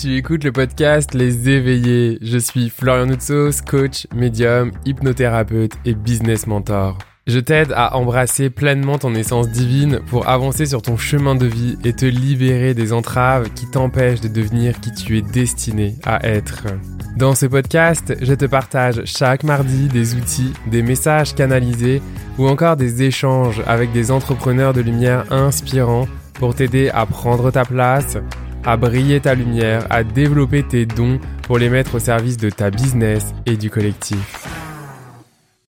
Tu écoutes le podcast Les Éveillés. Je suis Florian Noutsos, coach, médium, hypnothérapeute et business mentor. Je t'aide à embrasser pleinement ton essence divine pour avancer sur ton chemin de vie et te libérer des entraves qui t'empêchent de devenir qui tu es destiné à être. Dans ce podcast, je te partage chaque mardi des outils, des messages canalisés ou encore des échanges avec des entrepreneurs de lumière inspirants pour t'aider à prendre ta place, à briller ta lumière, à développer tes dons pour les mettre au service de ta business et du collectif.